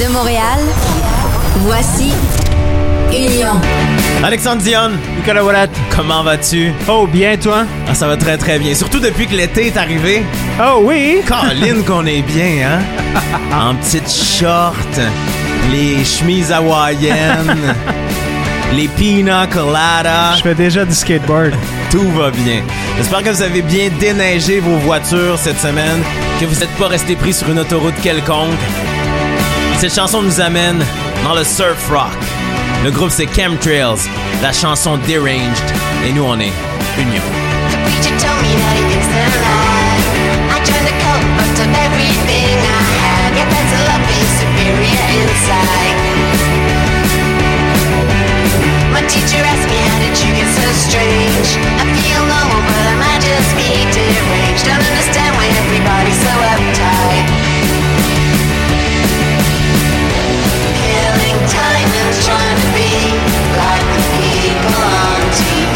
De Montréal, voici Union. Alexandre Dion, Nicolas Wallet. comment vas-tu? Oh, bien, toi? Ah, ça va très très bien. Surtout depuis que l'été est arrivé. Oh, oui? Caroline qu'on est bien, hein? En petites shorts, les chemises hawaïennes, les pina coladas. Je fais déjà du skateboard. Tout va bien. J'espère que vous avez bien déneigé vos voitures cette semaine, que vous n'êtes pas resté pris sur une autoroute quelconque. Cette chanson nous amène dans le surf rock. Le groupe c'est Chemtrails, la chanson Deranged, et nous on est Union. I feel normal, but might just be deranged. Don't understand why everybody's so uptight. And trying to be like the people on TV.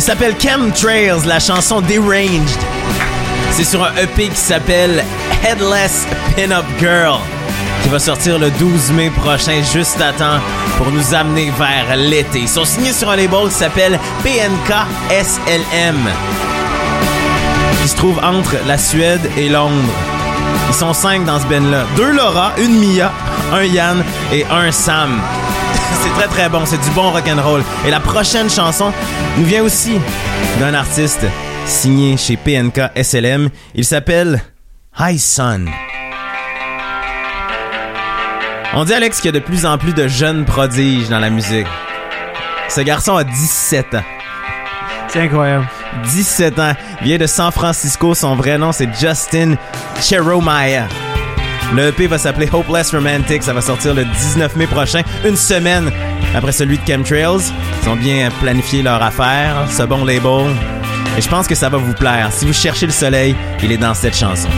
Il s'appelle Chemtrails, la chanson Deranged. C'est sur un EP qui s'appelle Headless Pin-Up Girl, qui va sortir le 12 mai prochain, juste à temps pour nous amener vers l'été. Ils sont signés sur un label qui s'appelle PNK SLM, qui se trouve entre la Suède et Londres. Ils sont cinq dans ce band-là. Deux Laura, une Mia, un Yann et un Sam. C'est très très bon, c'est du bon rock'n'roll. Et la prochaine chanson nous vient aussi d'un artiste signé chez PNK SLM. Il s'appelle High Sun. On dit Alex qu'il y a de plus en plus de jeunes prodiges dans la musique. Ce garçon a 17 ans. C'est incroyable. 17 ans, vient de San Francisco. Son vrai nom, c'est Justin Cheromaya. Le EP va s'appeler Hopeless Romantic. Ça va sortir le 19 mai prochain, une semaine après celui de Chemtrails. Ils ont bien planifié leur affaire, ce bon label. Et je pense que ça va vous plaire. Si vous cherchez le soleil, il est dans cette chanson.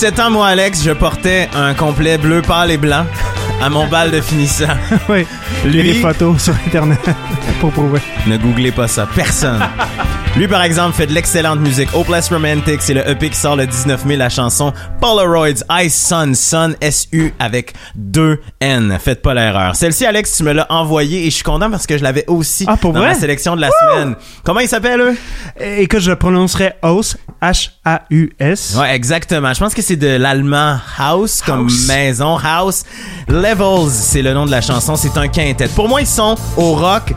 17 ans, moi, Alex, je portais un complet bleu pâle et blanc à mon bal de finissant. oui. Lui- des photos sur Internet pour prouver. Ne googlez pas ça, personne. Lui, par exemple, fait de l'excellente musique. Hopeless Romantic, c'est le EP qui sort le 19 mai, la chanson Polaroids, Ice Sun, Sun, S-U avec deux N. Faites pas l'erreur. Celle-ci, Alex, tu me l'as envoyée et je suis content parce que je l'avais aussi Ah, pour dans vrai? ma sélection de la semaine. Comment il s'appelle, eux? Écoute, je prononcerais House, H-A-U-S. Ouais, exactement. Je pense que c'est de l'allemand house, comme House. maison, house. Levels, c'est le nom de la chanson. C'est un quintet. Pour moi, ils sont au rock,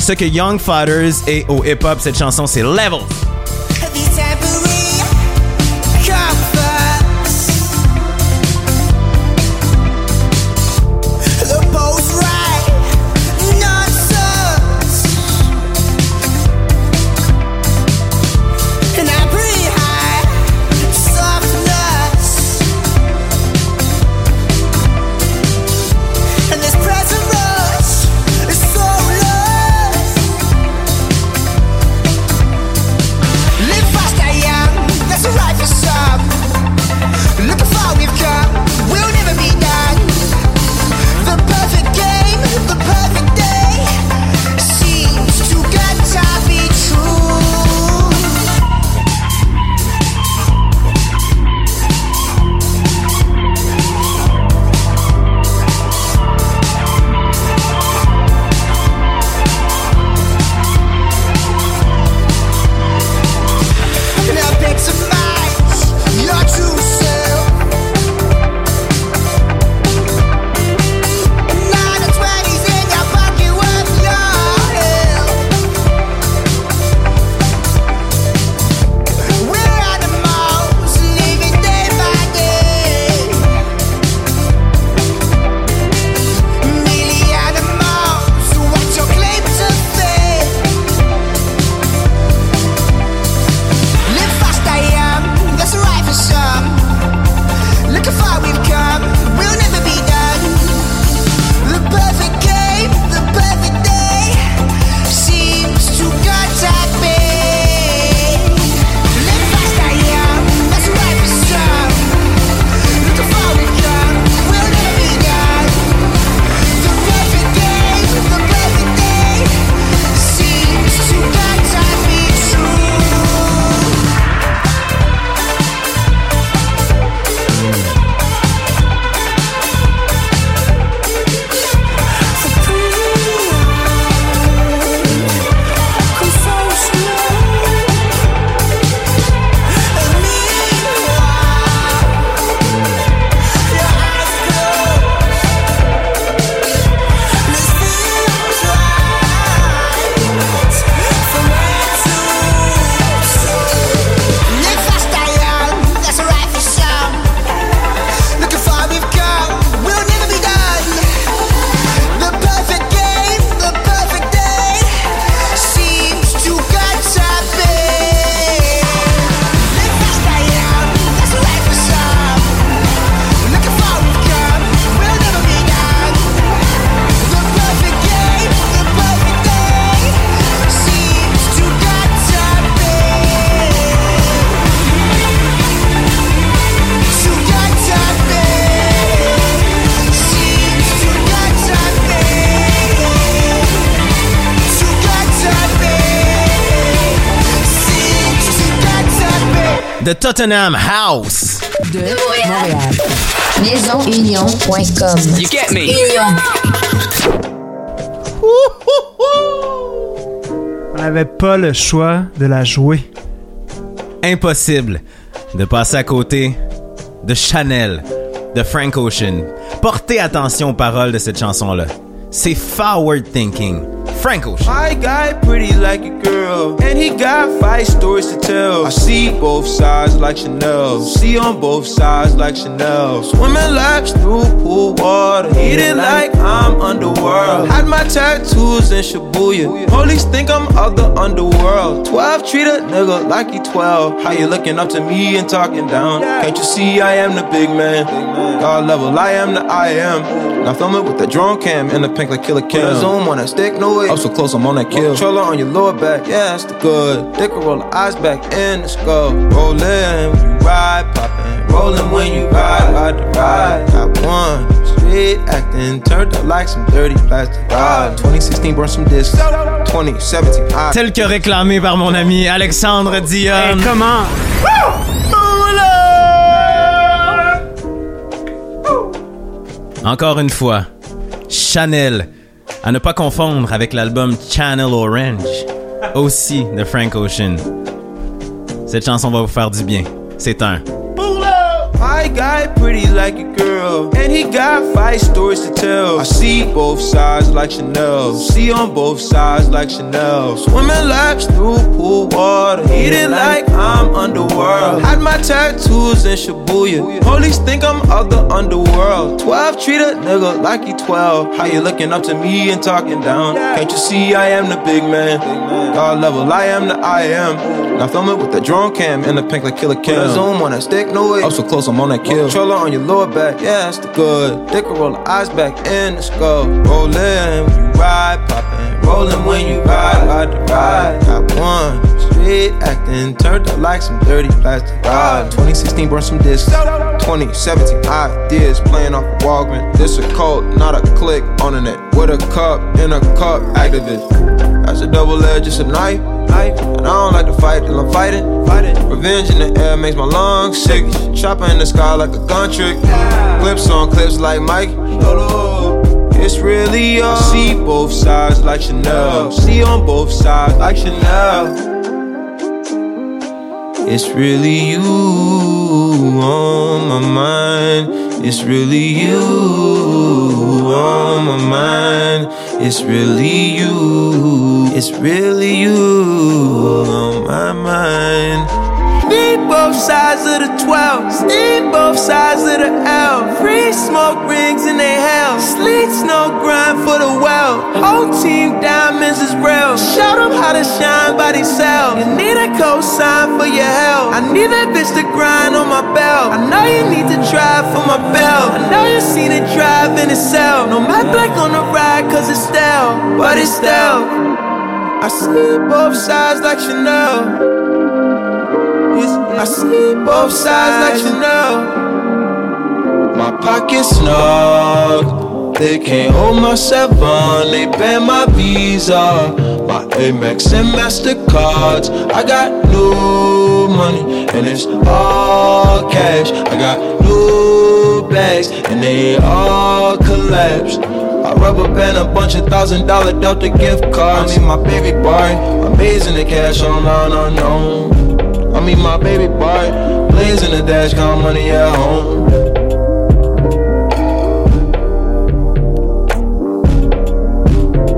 ce que Young Fathers est au hip-hop. Cette chanson, c'est Levels. Tottenham House. De Montréal. Maisonunion.com. You get me? Union. On n'avait pas le choix de la jouer. Impossible de passer à côté de Chanel, de Frank Ocean. Portez attention aux paroles de cette chanson-là. C'est forward thinking. Frank Ocean. My guy pretty like a girl, and he got five stories to tell. I see both sides like Chanel, see on both sides like Chanel. Swimming laps through pool water, eating like I'm underworld. Had my tattoos in Shibuya, police think I'm of the underworld. 12 treat a nigga like he 12. How you looking up to me and talking down? Can't you see I am the big man? God level, I am the I am. Now film it with the drone cam and the pink like Killer Cam. Zoom on a stick, no way. Oh, so close, I'm on that kill. Controller on your lower back, yeah, that's the good. Dick will roll the eyes back in the skull. Rollin' when you ride, poppin'. Rollin' when you ride, ride the ride. Got one. Street acting, turned up like some dirty plastic. ride. 2016, burn some discs. 2017, I Tel que réclamé par mon ami Alexandre Dion. Hey, comment? Encore une fois, Chanel, à ne pas confondre avec l'album Channel Orange, aussi de Frank Ocean. Cette chanson va vous faire du bien. C'est un. My guy pretty like a girl, and he got five stories to tell. I see both sides like Chanel, see on both sides like Chanel. Swimming laps through pool water, eating like I'm underworld. Had my tattoos in Shibuya, police think I'm of the underworld. 12 treat a nigga like he 12. How you looking up to me and talking down? Can't you see I am the big man? God level, I am the I am. Now film it with the drone cam and the pink like Killer Cam. Zoom on that stick, no way. I'm so close, I'm on that kill. Controller on your lower back, yeah, that's the good. Will roll the eyes back in the skull. Rollin' when you ride, poppin'. Rollin' when you ride, ride the ride. Got one. Street acting, turned up like some dirty plastic. ride. 2016, burn some discs. 2017, ideas playing off of Walgreens. This a cult, not a click on the net. With a cup, in a cup, activist. That's a double edge, it's a knife. Knife. And I don't like to fight till I'm fighting. fighting. Revenge in the air makes my lungs sick. Chopper in the sky like a gun trick. Clips on clips like Mike. It's really all. See both sides like Chanel. See on both sides like Chanel. It's really you on my mind. It's really you on my mind. It's really you. It's really you on my mind. Need both sides of the 12. Need both sides of the L. Free smoke rings in they hell. Sleets no for the well. Whole team diamonds is real. Show them how to shine by themselves. You need a cosign for your help. I need that bitch to grind on my belt. I know you need to drive for my belt. I know you seen it drive in itself. No matte black on the ride cause it's stale. But it's stale. I see both sides like Chanel. I see both sides like Chanel. My pockets snug. They can't hold my seven. They ban my Visa. My Amex and Mastercards. I got new money and it's all cash. I got new bags and they all collapse. I rubber band a bunch of thousand dollar Delta gift cards. I mean my baby boy, amazing the cash online unknown. I mean my baby boy, blazing the dash, count money at home.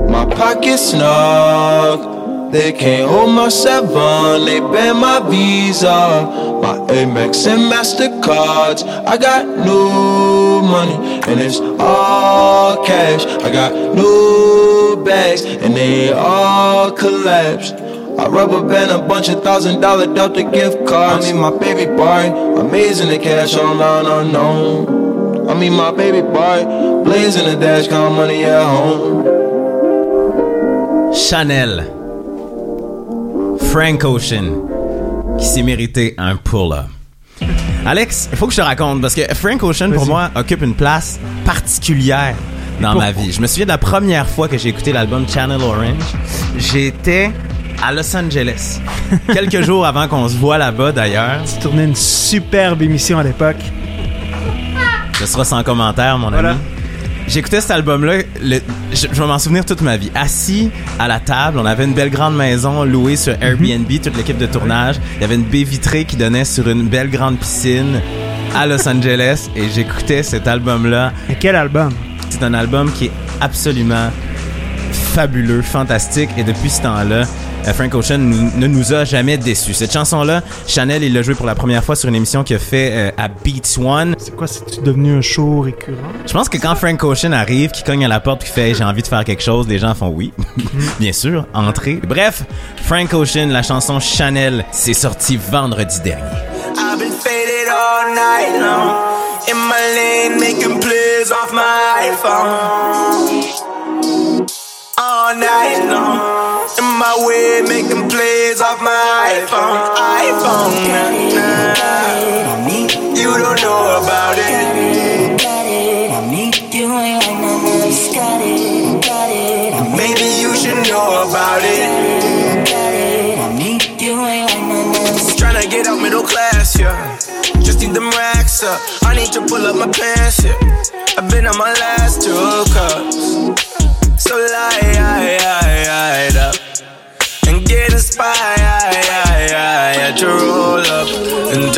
My pockets snug, they can't hold my seven, they ban my Visa, my Amex and Mastercards. I got new money and it's all cash. I got new bags and they all collapse. I rubber band a bunch of thousand dollar Delta gift cards. I mean my baby boy, amazing the cash online unknown. I mean my baby boy, blazing the dash, count money at home. Chanel. Frank Ocean. Qui s'est mérité un pull-up. Alex, il faut que je te raconte parce que Frank Ocean pour moi occupe une place particulière dans ma vie. Je me souviens de la première fois que j'ai écouté l'album Channel Orange. J'étais à Los Angeles. Quelques jours avant qu'on se voit là-bas d'ailleurs. Tu tournais une superbe émission à l'époque. Ce sera sans commentaire, mon Voilà. ami. J'écoutais cet album-là, le- je, je vais m'en souvenir toute ma vie. Assis à la table, on avait une belle grande maison louée sur Airbnb, toute l'équipe de tournage. Il y avait une baie vitrée qui donnait sur une belle grande piscine à Los Angeles et j'écoutais cet album-là. Mais quel album? C'est un album qui est absolument fabuleux, fantastique et depuis ce temps-là, Frank Ocean nous- ne nous a jamais déçus. Cette chanson-là, Chanel, il l'a jouée pour la première fois sur une émission qu'il a fait euh, à Beats One. C'est quoi, c'est devenu un show récurrent? Je pense que quand Frank Ocean arrive, qui cogne à la porte, qui fait j'ai envie de faire quelque chose, les gens font oui, bien sûr, entrez. Bref, Frank Ocean, la chanson Chanel, c'est sorti vendredi dernier. I've been faded all night long. In my lane, making plays off my iPhone. All night long. Way, making plays off my iPhone. iPhone, nah, nah. You don't know about it. Maybe you should know about it. Tryna get out middle class, yeah. Just need them racks up. I need to pull up my pants, yeah. I've been on my last two cups. So light, light, light, light up.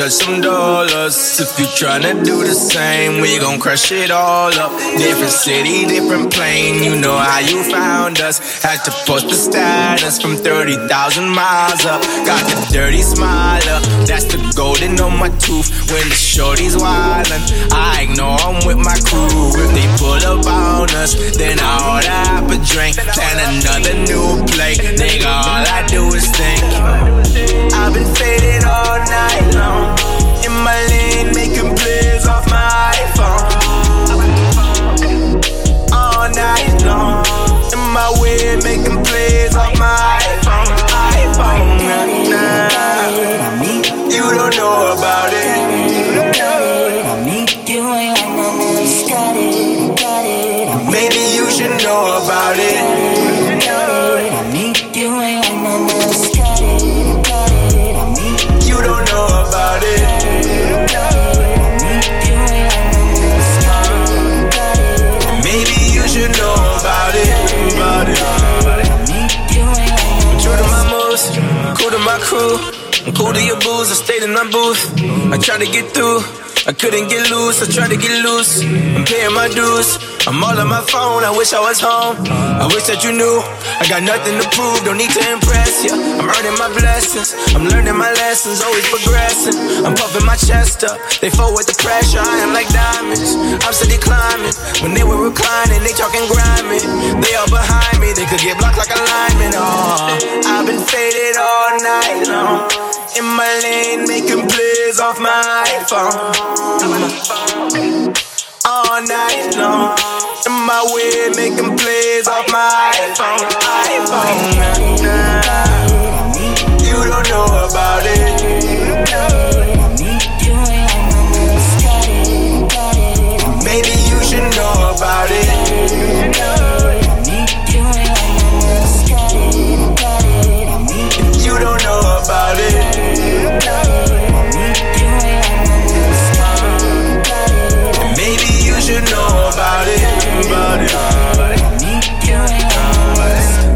Touch some dollars. If you tryna do the same, we gon' crush it all up. Different city, different plane. You know how you found us. Had to post the status from 30,000 miles up. Got the dirty smile up. That's the golden on my tooth. When the shorty's wildin', I ignore 'em with my crew. If they pull up on us, then I order up a drink. Plan another new play. Nigga, all I do is think. I've been faded all night long. Tried to get through, I couldn't get loose. I tried to get loose, I'm paying my dues. I'm all on my phone, I wish I was home. I wish that you knew, I got nothing to prove, don't need to impress ya. I'm earning my blessings, I'm learning my lessons, always progressing. I'm puffing my chest up, they fall with the pressure. I am like diamonds, I'm steady climbing. When they were reclining, they talking grimy. They all behind me, they could get blocked like a lineman. Oh, I've been faded all night long. In my lane, making plays off my iPhone. All night long. In my way, making plays off my iPhone. iPhone. Nah, nah. You don't know about it. Maybe you should know about it.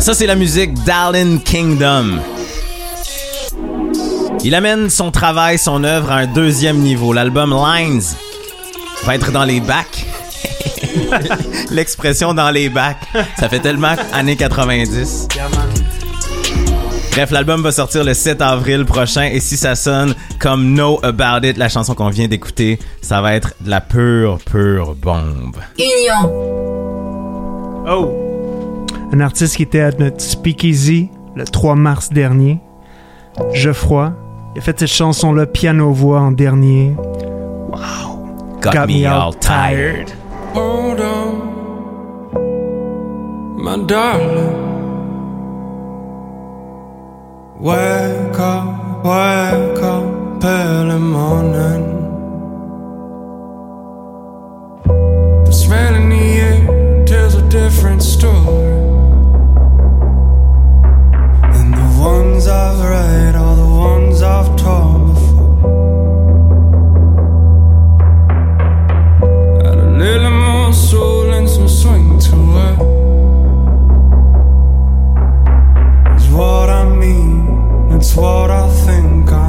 Ça, c'est la musique d'Allen Kingdom. Il amène son travail, son œuvre à un deuxième niveau. L'album Lines va être dans les bacs. L'expression dans les bacs, ça fait tellement années 90. Bref, l'album va sortir le 7 avril prochain et si ça sonne comme Know About It, la chanson qu'on vient d'écouter, ça va être de la pure, pure bombe. Union. Oh! Un artiste qui était à notre speakeasy le 3 mars dernier, Geoffroy, il a fait cette chanson-là piano-voix en dernier. Got, me, all tired. Hold on, my darling. Wake up, wake up, early morning. The smell in the air tells a different story. Ones I've read are the ones I've told before. Add a little more soul and some swing to it. Is what I mean, it's what I think I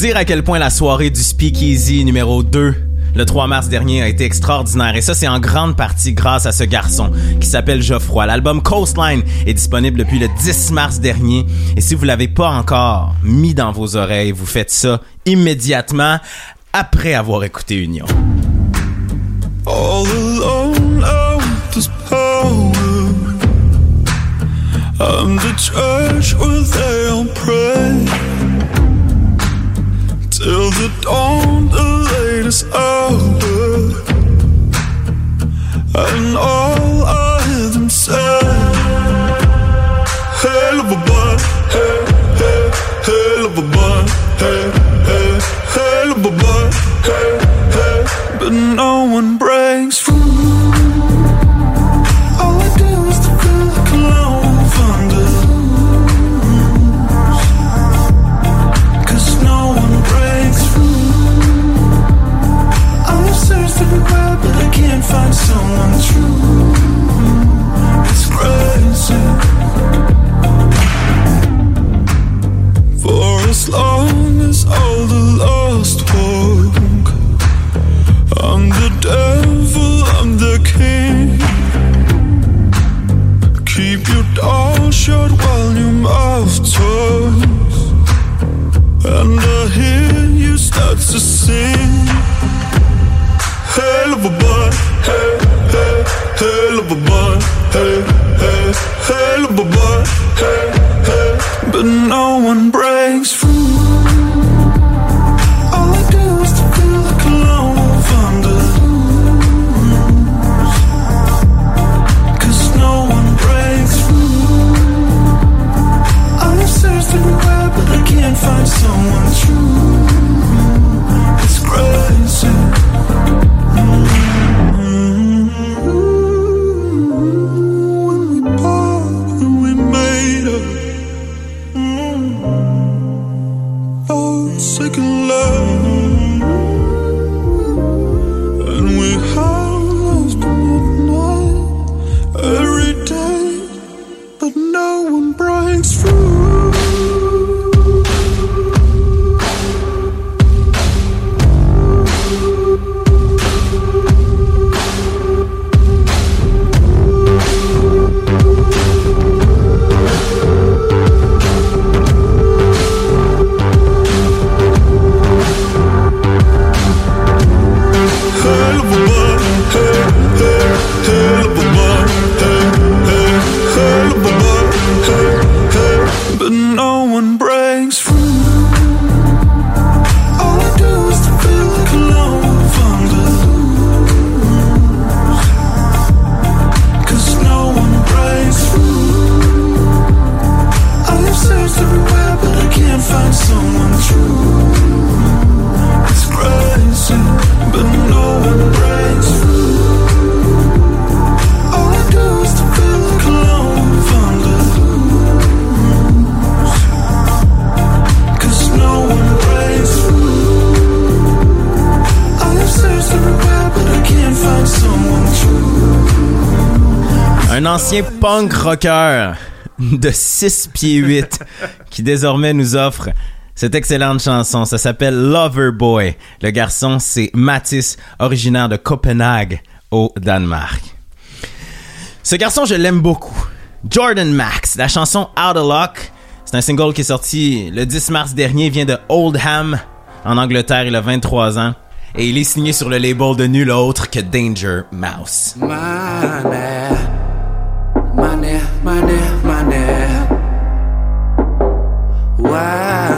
dire à quel point la soirée du Speakeasy numéro 2 le 3 mars dernier a été extraordinaire et ça c'est en grande partie grâce à ce garçon qui s'appelle Geoffroy. L'album Coastline est disponible depuis le 10 mars dernier et si vous l'avez pas encore mis dans vos oreilles, vous faites ça immédiatement après avoir écouté Union. Till the dawn, the latest hour, and all. no rocker de 6 pieds 8 qui désormais nous offre cette excellente chanson. Ça s'appelle Lover Boy. Le garçon, c'est Mathis, originaire de Copenhague, au Danemark. Ce garçon, je l'aime beaucoup. Jordan Max, la chanson Out of Luck. C'est un single qui est sorti le 10 mars dernier, Il vient de Oldham, en Angleterre, il a 23 ans. Et il est signé sur le label de nul autre que Danger Mouse. Money, money. Worry,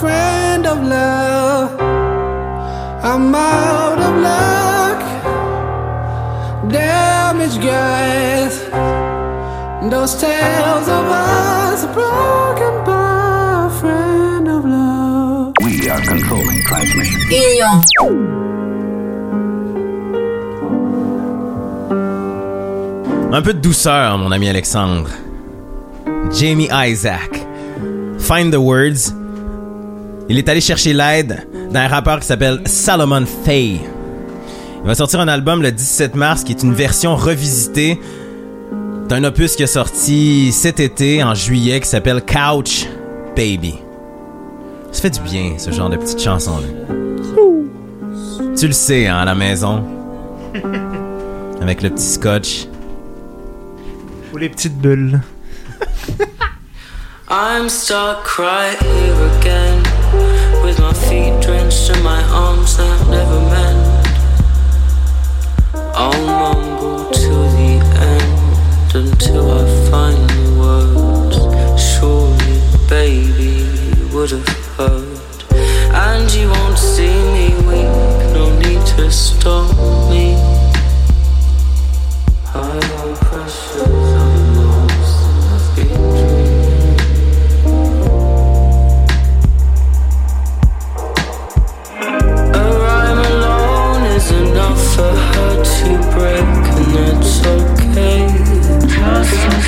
friend of love. I'm out of luck. Damaged guys. Those tales of us broken by a friend of love. We are controlling transmission. Union. Un peu de douceur, mon ami Alexandre. Jamie Isaac. Find the Words. Il est allé chercher l'aide d'un rappeur qui s'appelle Salomon Faye. Il va sortir un album le 17 mars qui est une version revisitée d'un opus qui est sorti cet été, en juillet, qui s'appelle Couch Baby. Ça fait du bien, ce genre de petite chanson-là. Tu le sais, hein, à la maison. Avec le petit scotch. Ou les petites bulles. I'm stuck right here again with my feet drenched and my arms that never mend. I'll mumble to the end until I find the words. Surely, baby, you would have heard. And you won't see me weak, no need to stop me.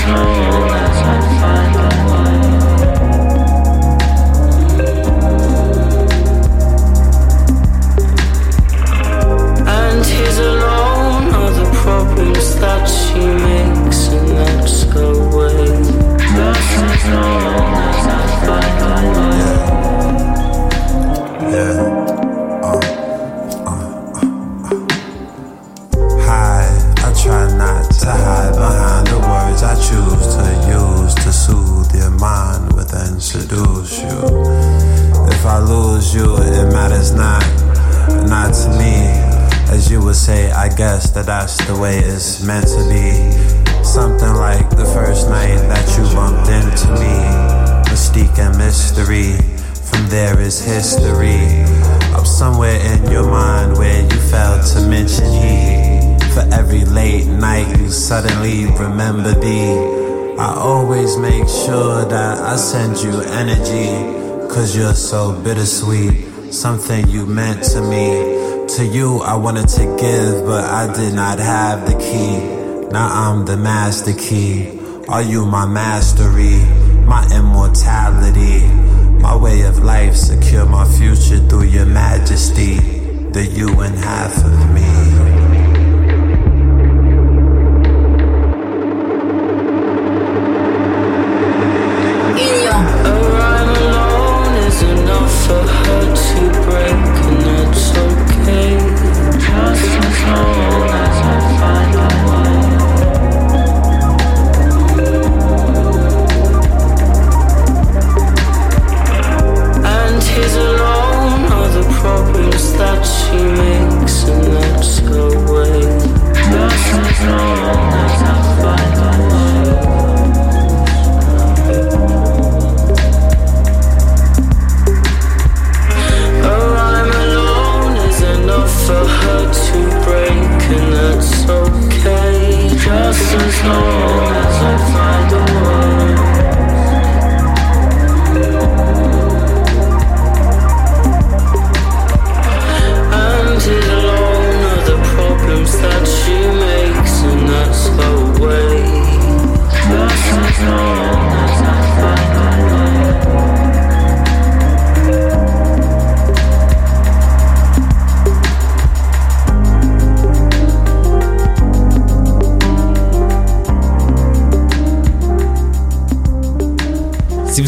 Just history. Up somewhere in your mind where you failed to mention he. For every late night you suddenly remember me. I always make sure that I send you energy. Cause you're so bittersweet. Something you meant to me. To you, I wanted to give, but I did not have the key. Now I'm the master key. Are you my mastery? My immortality? My way of life, secure my future through your majesty. The you and half of me.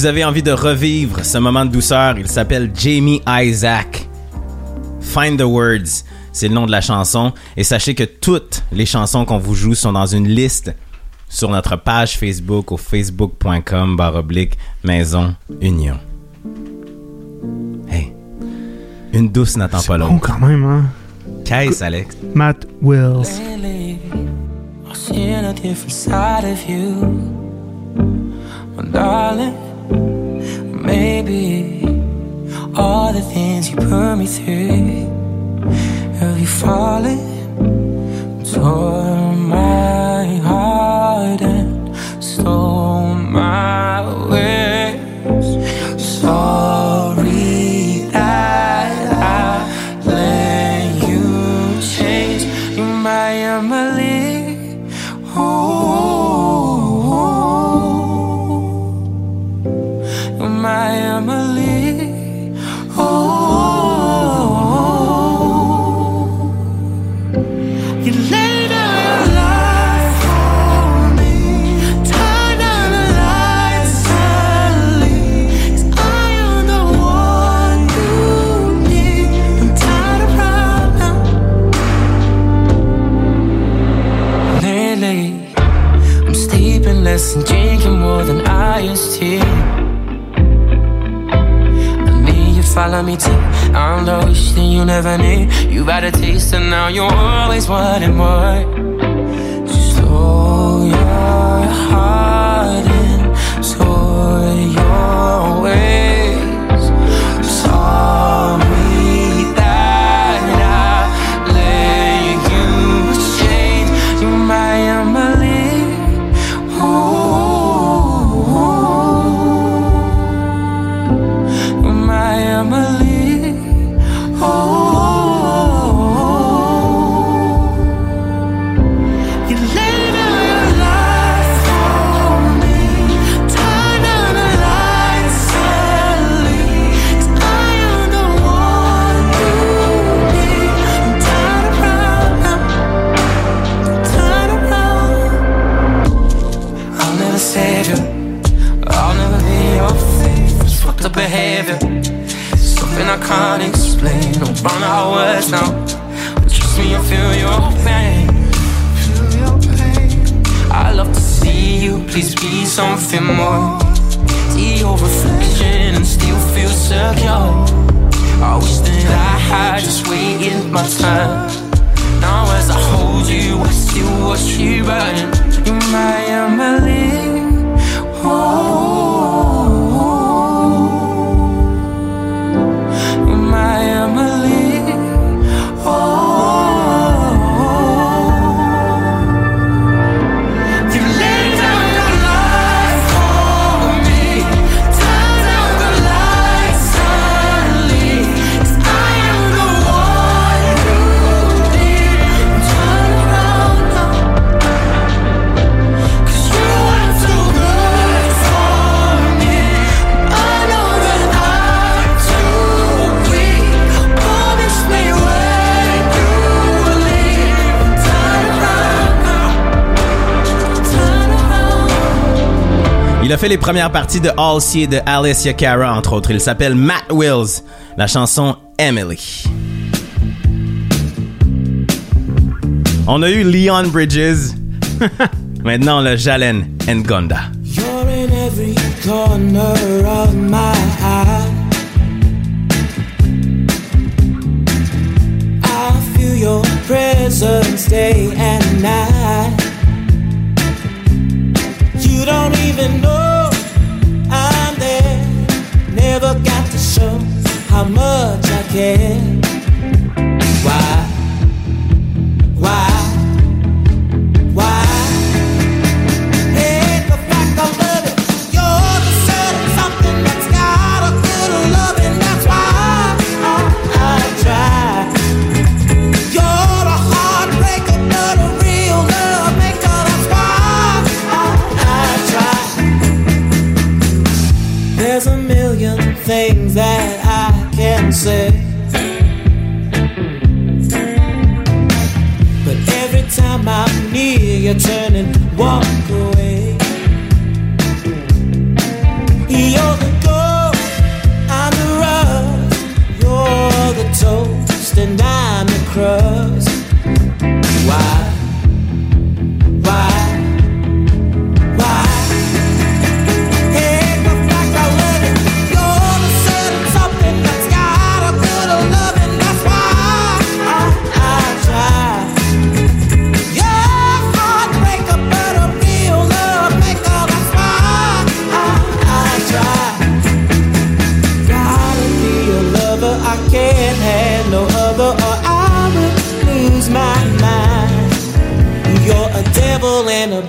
Vous avez envie de revivre ce moment de douceur, il s'appelle Jamie Isaac. Find the Words, c'est le nom de la chanson. Et sachez que toutes les chansons qu'on vous joue sont dans une liste sur notre page Facebook au facebook.com baroblique Maison Union. Hey, une douce n'attend pas Bon, l'autre. quand même, hein? Qu'est-ce, Alex? Matt Wills. Lately, I've seen a different side of you. Well, darling, maybe all the things you put me through. Have you fallen? Tore my heart and stole my wish. Sorry follow me too. I'm the wish that you never knew. You had a taste and now you always wanting more. Slow your heart your pain. I love to see you. Please be something more. See your reflection and still feel secure. I wish that I had just waited my time. Now as I hold you, I still watch you burn. You're my Emily. Oh, a fait les premières parties de Halsey et de Alicia Cara, entre autres. Il s'appelle Matt Wills. La chanson Emily. On a eu Leon Bridges. Maintenant, le Jalen Ngonda. You're in every corner of my. I feel your presence day and night. You don't even know. Never got to show how much I care. Why? Why? That I can say. But every time I'm near, you turn and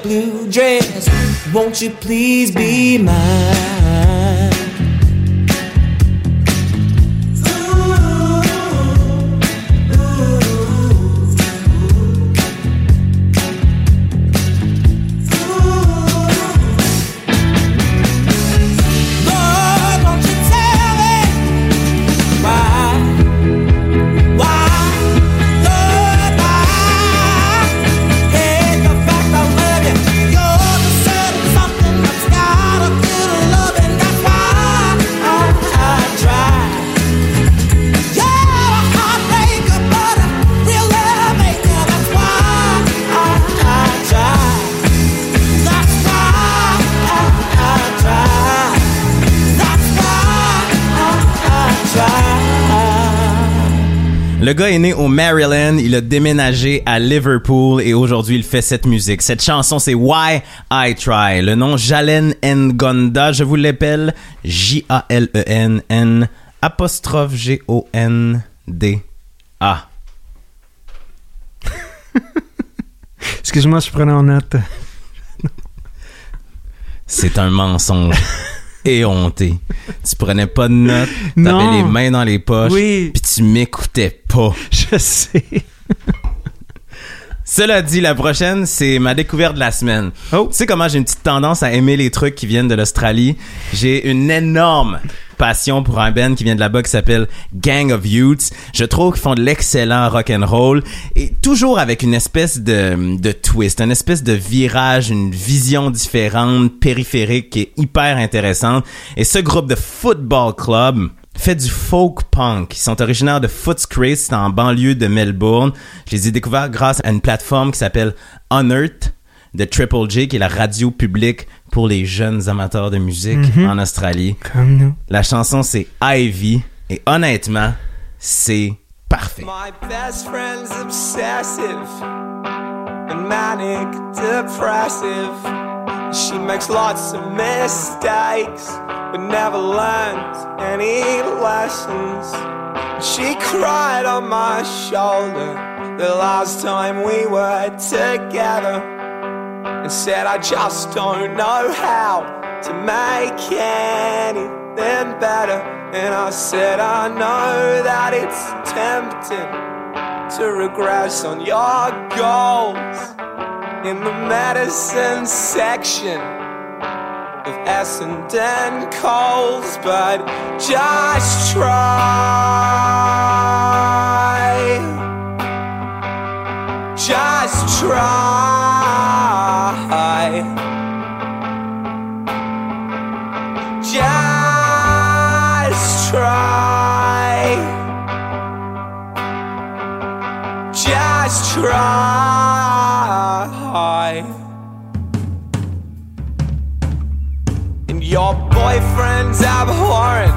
blue dress. Won't you please be mine? Le gars est né au Maryland, il a déménagé à Liverpool et aujourd'hui il fait cette musique. Cette chanson c'est Why I Try. Le nom Jalen Ngonda, je vous l'appelle J-A-L-E-N-N apostrophe G-O-N-D-A. Excuse-moi, je prenais en note. C'est un mensonge éhonté. Tu prenais pas de notes, t'avais les mains dans les poches, Oui. puis tu m'écoutais pas. Je sais. Cela dit, la prochaine, c'est ma découverte de la semaine. Oh. Tu sais comment j'ai une petite tendance à aimer les trucs qui viennent de l'Australie? J'ai une énorme passion pour un band qui vient de là-bas qui s'appelle Gang of Youths. Je trouve qu'ils font de l'excellent rock and roll et toujours avec une espèce de, de twist, une espèce de virage, une vision différente, périphérique qui est hyper intéressante. Et ce groupe de Football Club, fait du folk punk. Ils sont originaires de Footscray, c'est en banlieue de Melbourne. Je les ai découverts grâce à une plateforme qui s'appelle Unearthed de Triple J, qui est la radio publique pour les jeunes amateurs de musique en Australie. Comme nous. La chanson c'est Ivy et honnêtement, c'est parfait. My best friend's obsessive and manic depressive. She makes lots of mistakes, but never learns any lessons. She cried on my shoulder the last time we were together and said, I just don't know how to make anything better. And I said, I know that it's tempting to regress on your goals in the medicine section of Essendon Coles, but just try. Just try. Just try. Just try. And your boyfriend's abhorrent,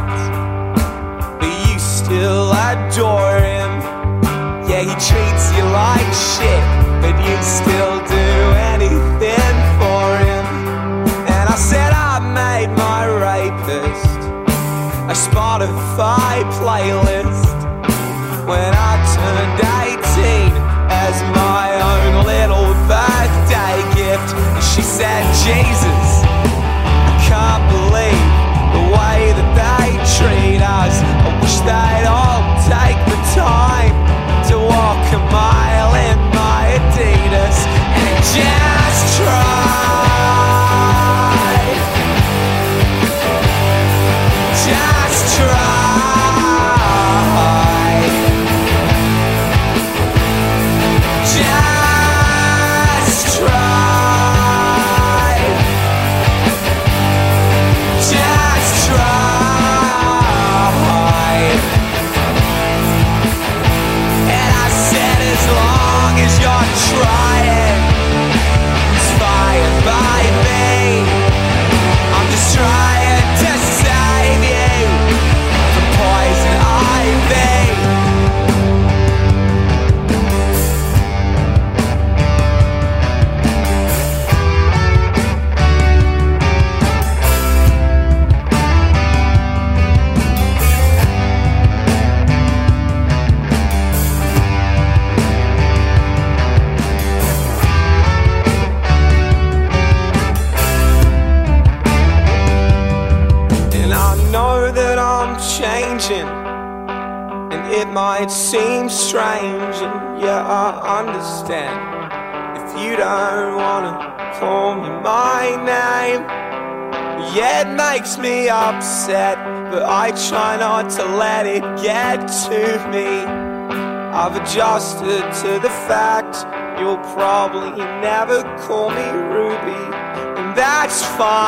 but you still adore him. Yeah, he treats you like shit, but you'd still that's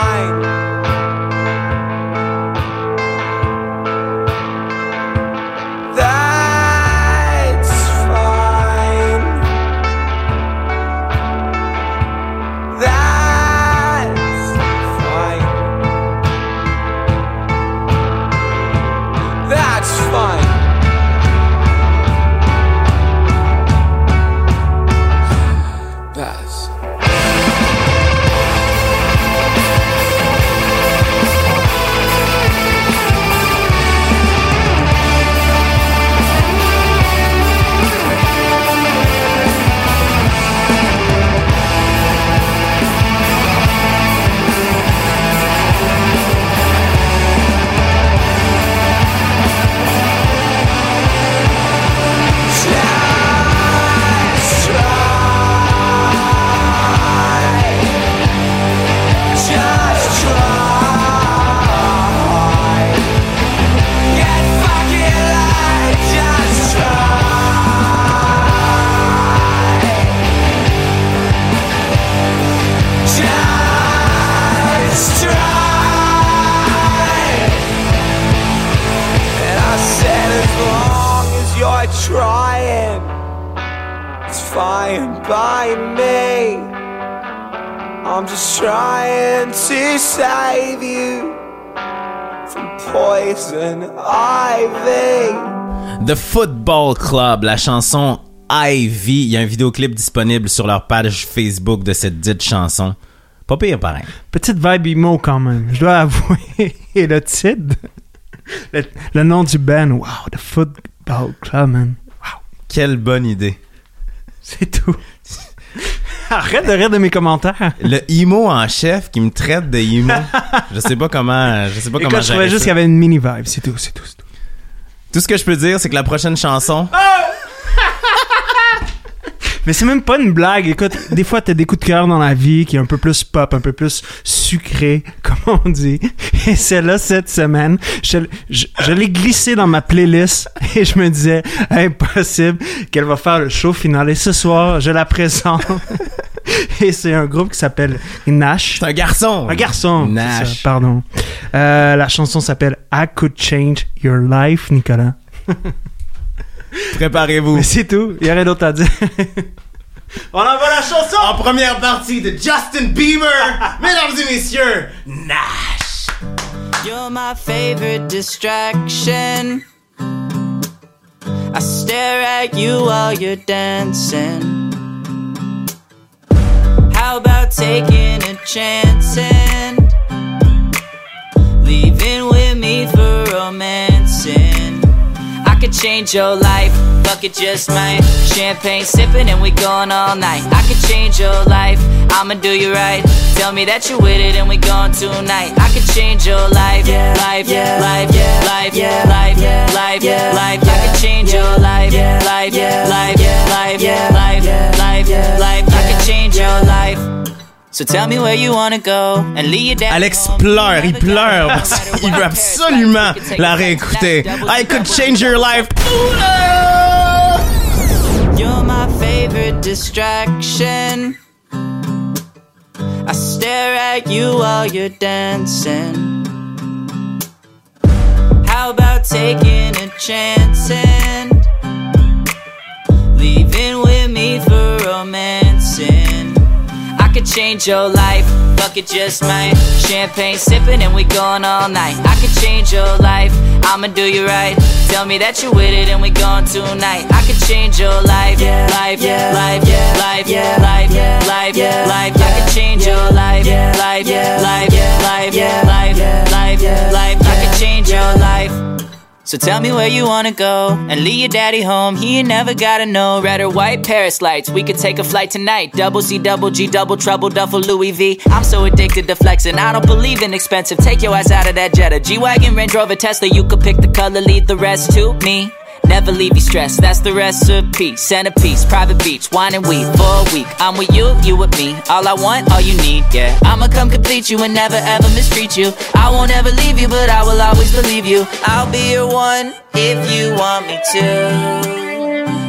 Club, la chanson Ivy. Il y a un vidéoclip disponible sur leur page Facebook de cette dite chanson. Pas pire pareil. Petite vibe emo quand même, je dois avouer. Et le titre, le, le nom du band, wow, The Football Club, man. Quelle bonne idée. C'est tout. Arrête de rire de mes commentaires. Le emo en chef qui me traite de emo. je sais pas comment, je sais pas comment je trouvais juste qu'il y avait une mini vibe, c'est tout, c'est tout, c'est tout. Ce que je peux dire, c'est que la prochaine chanson, Mais c'est même pas une blague. Écoute, des fois, t'as des coups de cœur dans la vie qui est un peu plus pop, un peu plus sucré, comme on dit. Et celle-là, cette semaine, je, je, je l'ai glissée dans ma playlist et je me disais, impossible qu'elle va faire le show final. Et ce soir, je la présente. Et c'est un groupe qui s'appelle Nash. c'est un garçon. Un garçon. Nash. ça, pardon. Euh, la chanson s'appelle I Could Change Your Life, Nicolas. Préparez-vous. Mais c'est tout. Il y a rien d'autre à dire. On envoie la chanson! En première partie de Justin Bieber, mesdames et messieurs, Nash. You're my favorite distraction. I stare at you while you're dancing. Taking a chance and leaving with me for romancing? I could change your life, fuck it just might. Champagne sipping and we going all night. I could change your life, I'ma do you right. Tell me that you're with it and we going tonight. I could change your life, life, life, life, life, life, life, life. I could change your life, life, life, life, life, life, life. I could change your life. So tell me where you wanna go and leave your dad Alex home. pleure, il pleure parce qu'il veut absolument You la réécouter. I could change your life. You're my favorite distraction. I stare at you while you're dancing. How about taking a chance and leaving with me for romancing? I could change your life, fuck it just might. Champagne sipping and we going all night. I could change your life, I'ma do you right. Tell me that you're with it and we going tonight. I could change your life, life, life, life, life, life, life, life. I could change your life, life, life, life, life, life, life. So tell me where you wanna go and leave your daddy home. He ain't never gotta know. Red or white Paris lights. We could take a flight tonight. Double C, double G, double trouble, duffel Louis V. I'm so addicted to flexing. I don't believe in expensive. Take your ass out of that Jetta. G wagon, Range Rover, Tesla. You could pick the color, leave the rest to me. Never leave you stressed, that's the recipe. Centerpiece, private beach, wine and weed for a week. I'm with you, you with me. All I want, all you need, yeah. I'ma come complete you and never ever mistreat you. I won't ever leave you, but I will always believe you. I'll be your one if you want me to.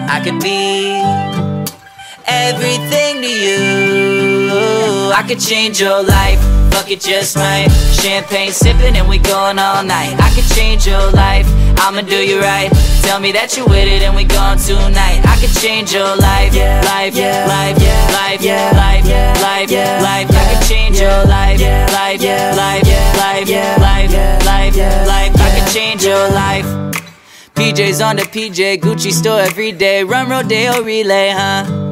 I could be everything to you. I could change your life, fuck it just might. Champagne sipping and we going all night. I could change your life, I'ma do you right. Tell me that you're with it and we gone tonight. I could change your life, life, life, life, life, life, life, life. I could change your life, life, life, life, life, life, life. I could change your life. PJs on the PJ, Gucci store every day. Run Rodeo relay, huh?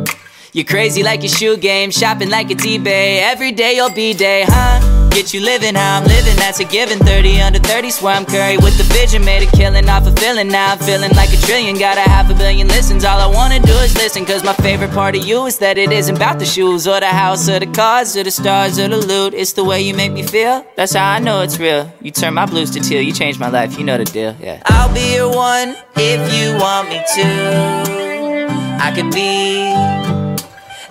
You're crazy like your shoe game, shopping like it's eBay. Every day you'll be day, huh? Get you living how I'm living, that's a given. 30 under 30, swear I'm Curry with the vision. Made a killing off a now I'm feeling like a trillion. Got a half a billion listens, all I wanna do is listen. Cause my favorite part of you is that it isn't about the shoes or the house or the cars or the stars or the loot. It's the way you make me feel, that's how I know it's real. You turn my blues to teal, you changed my life, you know the deal, yeah. I'll be your one if you want me to. I could be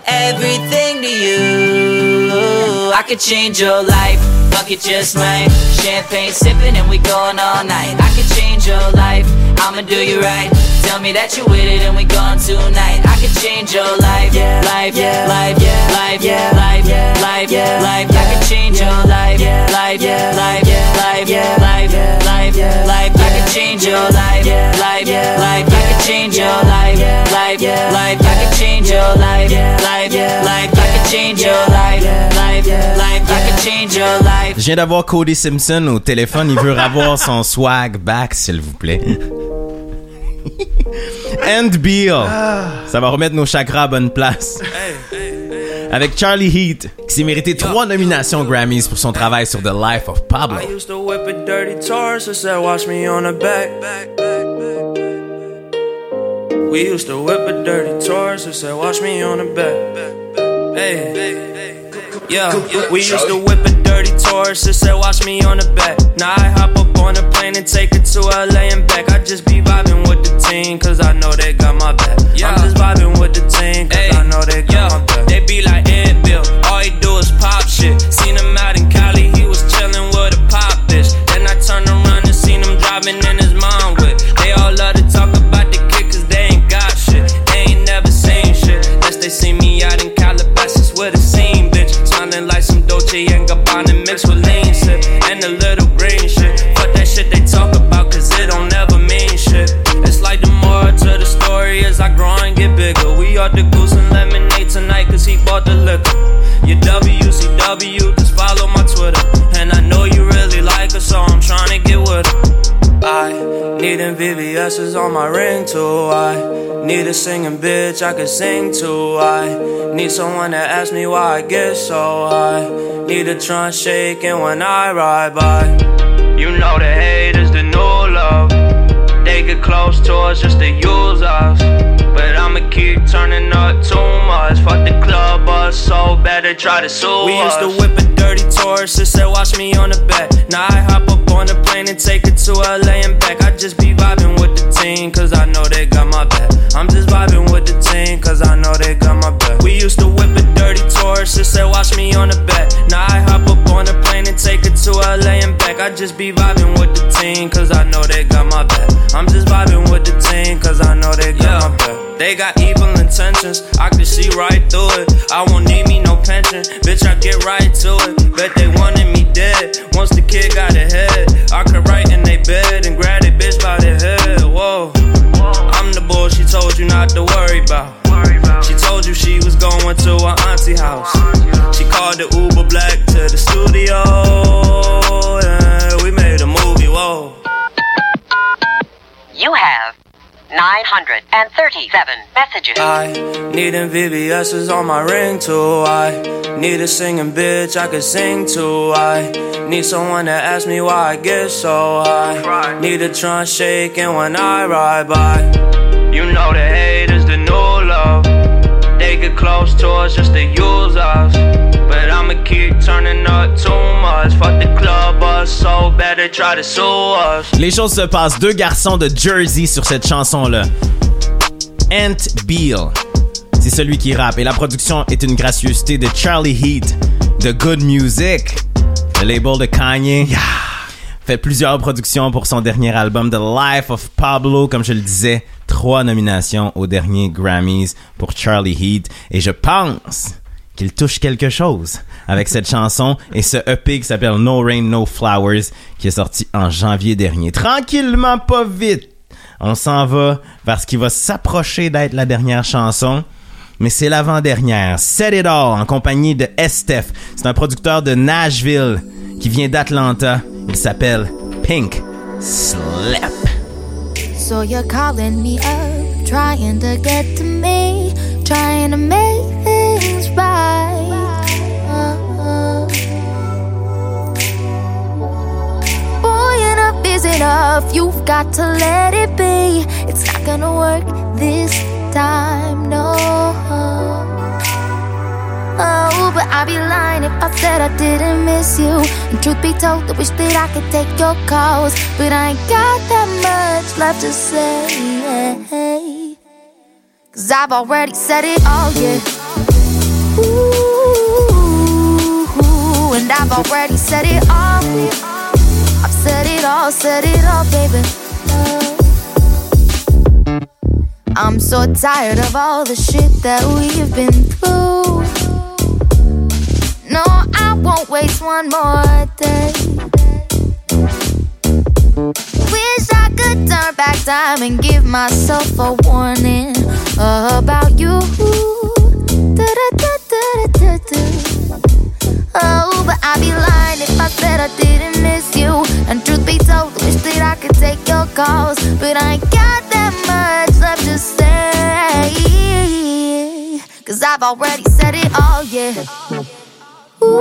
everything to you. I could change your life, fuck it just might. Champagne sipping and we going all night. I could change your life, I'ma do you right. Tell me that you're with it and we gone tonight. I could change your life, life, life, life, life, life, life, life. I could change your life, life, life, life, life, life, life. I could change your life, life, life. I life, life. I can change your life, life, life. I can change your life, life, life. I can change your life. Je viens d'avoir Cody Simpson au téléphone. Il veut avoir son swag back, s'il vous plaît. And Beal. Ça va remettre nos chakras à bonne place. Avec Charlie Heat, qui s'est mérité trois nominations Grammys pour son travail sur The Life of Pablo. We used to whip a dirty Taurus that said, watch me on the back. Hey. Yeah, we used to whip a dirty Taurus that said, watch me on the back. Now I hop up on a plane and take it to LA and back. I just be vibing with the team, cause I know they got my back. Yeah. I'm just vibing with the team, cause I know they got my back. They be like Ed Bill, all he do is pop shit. Seen him out in mixed with lean shit. And a little green shit. Fuck that shit they talk about, cause it don't never mean shit. It's like the moral to the story as I grow and get bigger. We are the goose and lemonade tonight, cause he bought the liquor. Your WCW, just follow I need them VVS's on my ring too. I need a singing bitch I can sing to. I need someone to ask me why I get so high. Need a trunk shaking when I ride by. You know the hate is the new love. They get close to us just to use us. But I'ma keep turning up too much. Fuck the club bus so bad they try to sue We used to whip a dirty Taurus that said watch me on the back. Now I hop up on a plane and take it to LA and back. I just be vibing with the team cause I know they got my back. I'm just vibing with the team cause I know they got my back. We used to whip a dirty Taurus that said watch me on the back. Now I hop up on a plane and take it to LA and back. I just be vibing with the team cause I know they got my back. I'm just vibing with the team cause I know they got my back. They got evil intentions, I can see right through it. I won't need me no pension, bitch, I get right to it. Bet they wanted me dead, once the kid got ahead. I could write in they bed and grab they bitch by the head. Whoa, I'm the bull she told you not to worry about. She told you she was going to her auntie house. She called the Uber Black to the studio. You have 937 messages. I need them VVS's on my ring too. I need a singing bitch I can sing to. I need someone to ask me why I get so high. Need a trunk shaking when I ride by. You know the hate is the new love. They get close to us just to use us. But I'ma keep turning up too much. Fuck the club bus so bad they try to sue us. Les choses se passent. Deux garçons de Jersey sur cette chanson-là. Ant Beal, c'est celui qui rappe. Et la production est une gracieuseté de Charlie Heat, de Good Music, le label de Kanye. Fait plusieurs productions pour son dernier album, The Life of Pablo. Comme je le disais, trois nominations aux derniers Grammys pour Charlie Heat. Et je pense qu'il touche quelque chose avec cette chanson et ce EP qui s'appelle No Rain, No Flowers qui est sorti en janvier dernier. Tranquillement, pas vite. On s'en va vers ce qui va s'approcher d'être la dernière chanson. Mais c'est l'avant-dernière. Set It All en compagnie de Estef. C'est un producteur de Nashville qui vient d'Atlanta. Il s'appelle Pink Slap. So you're calling me up, trying to get to me, trying to make things right. Uh-uh. Boy, enough is enough. You've got to let it be. It's not gonna work this time, no. Oh, but I'd be lying if I said I didn't miss you. And truth be told, I wish that I could take your calls. But I ain't got that much left to say. Cause I've already said it all, yeah. Ooh, and I've already said it all. I've said it all, said it all, baby. I'm so tired of all the shit that we've been through. No, I won't waste one more day. Wish I could turn back time and give myself a warning about you. Oh, but I'd be lying if I said I didn't miss you. And truth be told, wish that I could take your calls. But I ain't got that much left to say. Cause I've already said it all, yeah. Ooh,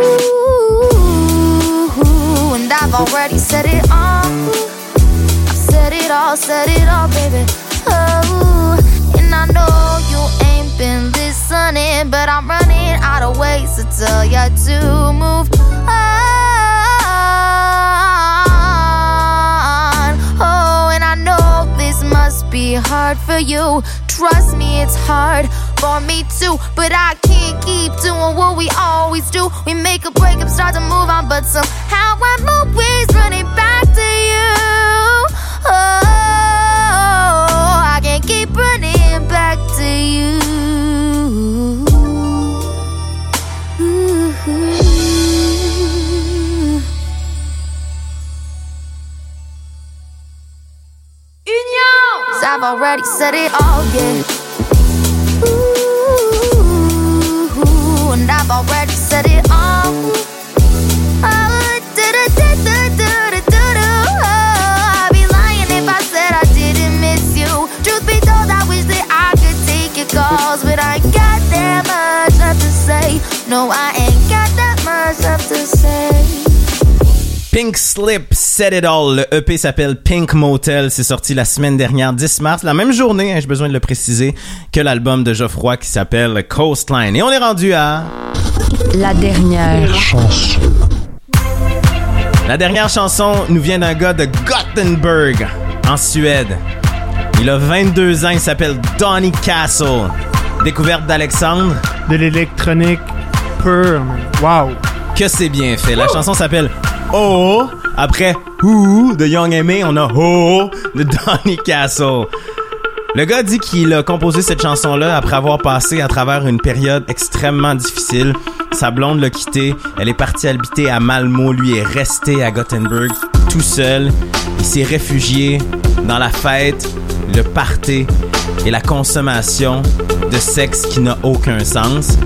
and I've already said it all. I've said it all, said it all, baby. Oh, and I know you ain't been listening, but I'm running out of ways to tell you to move on. Oh, and I know this must be hard for you. Trust me, it's hard for me too. But I can't keep doing what we always do. We make a break up, start to move on, but somehow I'm always running back to you. Oh, I can't keep running back to you. Cause I've already said it all, yeah. And I've already said it all. Oh, I'd be lying if I said I didn't miss you. Truth be told, I wish that I could take your calls, but I ain't got that much left to say. No, I ain't got that much left to say. Pink Slip Set It All. Le EP s'appelle Pink Motel. C'est sorti la semaine dernière, 10 mars. La même journée, hein, j'ai besoin de le préciser, que l'album de Geoffroy qui s'appelle Coastline. Et on est rendu à... La dernière chanson. La dernière chanson nous vient d'un gars de Gothenburg, en Suède. Il a 22 ans, il s'appelle Donny Castle. Découverte d'Alexandre. De l'électronique pure. Wow. Que c'est bien fait. La chanson s'appelle Oh. Après Who de Young Aimé, on a Oh de Donny Castle. Le gars dit qu'il a composé cette chanson-là après avoir passé à travers une période extrêmement difficile. Sa blonde l'a quitté, elle est partie habiter à Malmo, lui est resté à Gothenburg tout seul. Il s'est réfugié dans la fête, le party et la consommation de sexe qui n'a aucun sens.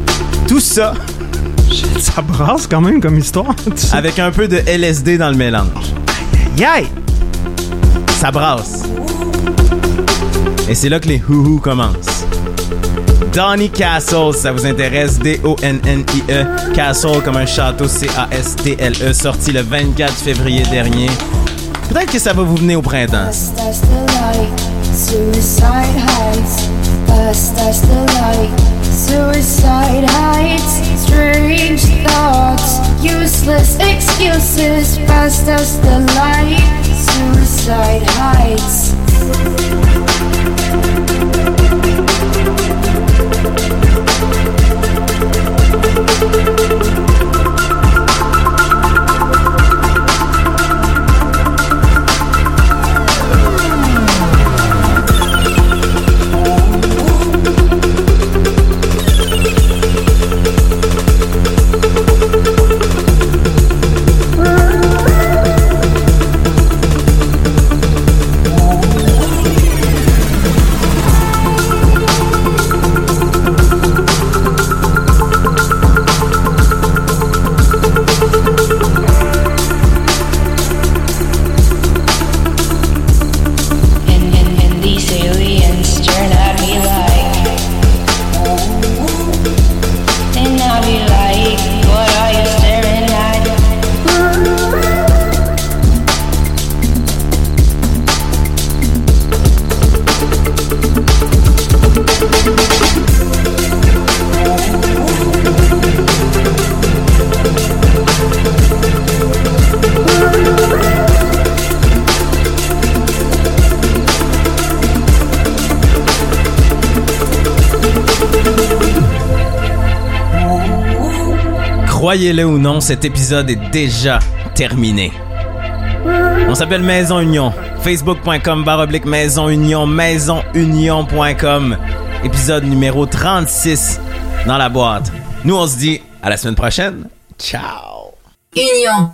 Tout ça Ça brasse quand même comme histoire. tu sais. avec un peu de LSD dans le mélange. Yay! Ça brasse. Et c'est là que les houhou commencent. Donny Castle, si ça vous intéresse, D-O-N-N-I-E, E. Castle comme un château, C-A-S-T-L-E, E, sorti le 24 février dernier. Peut-être que ça va vous venir au printemps. That's the light, suicide heights. Fast as the light, suicide heights. Strange thoughts, useless excuses. Fast as the light, suicide heights. Croyez-le ou non, cet épisode est déjà terminé. On s'appelle Maison Union. Facebook.com baroblique Maison Union, maisonunion.com. Épisode numéro 36 dans la boîte. Nous, on se dit à la semaine prochaine. Ciao! Union.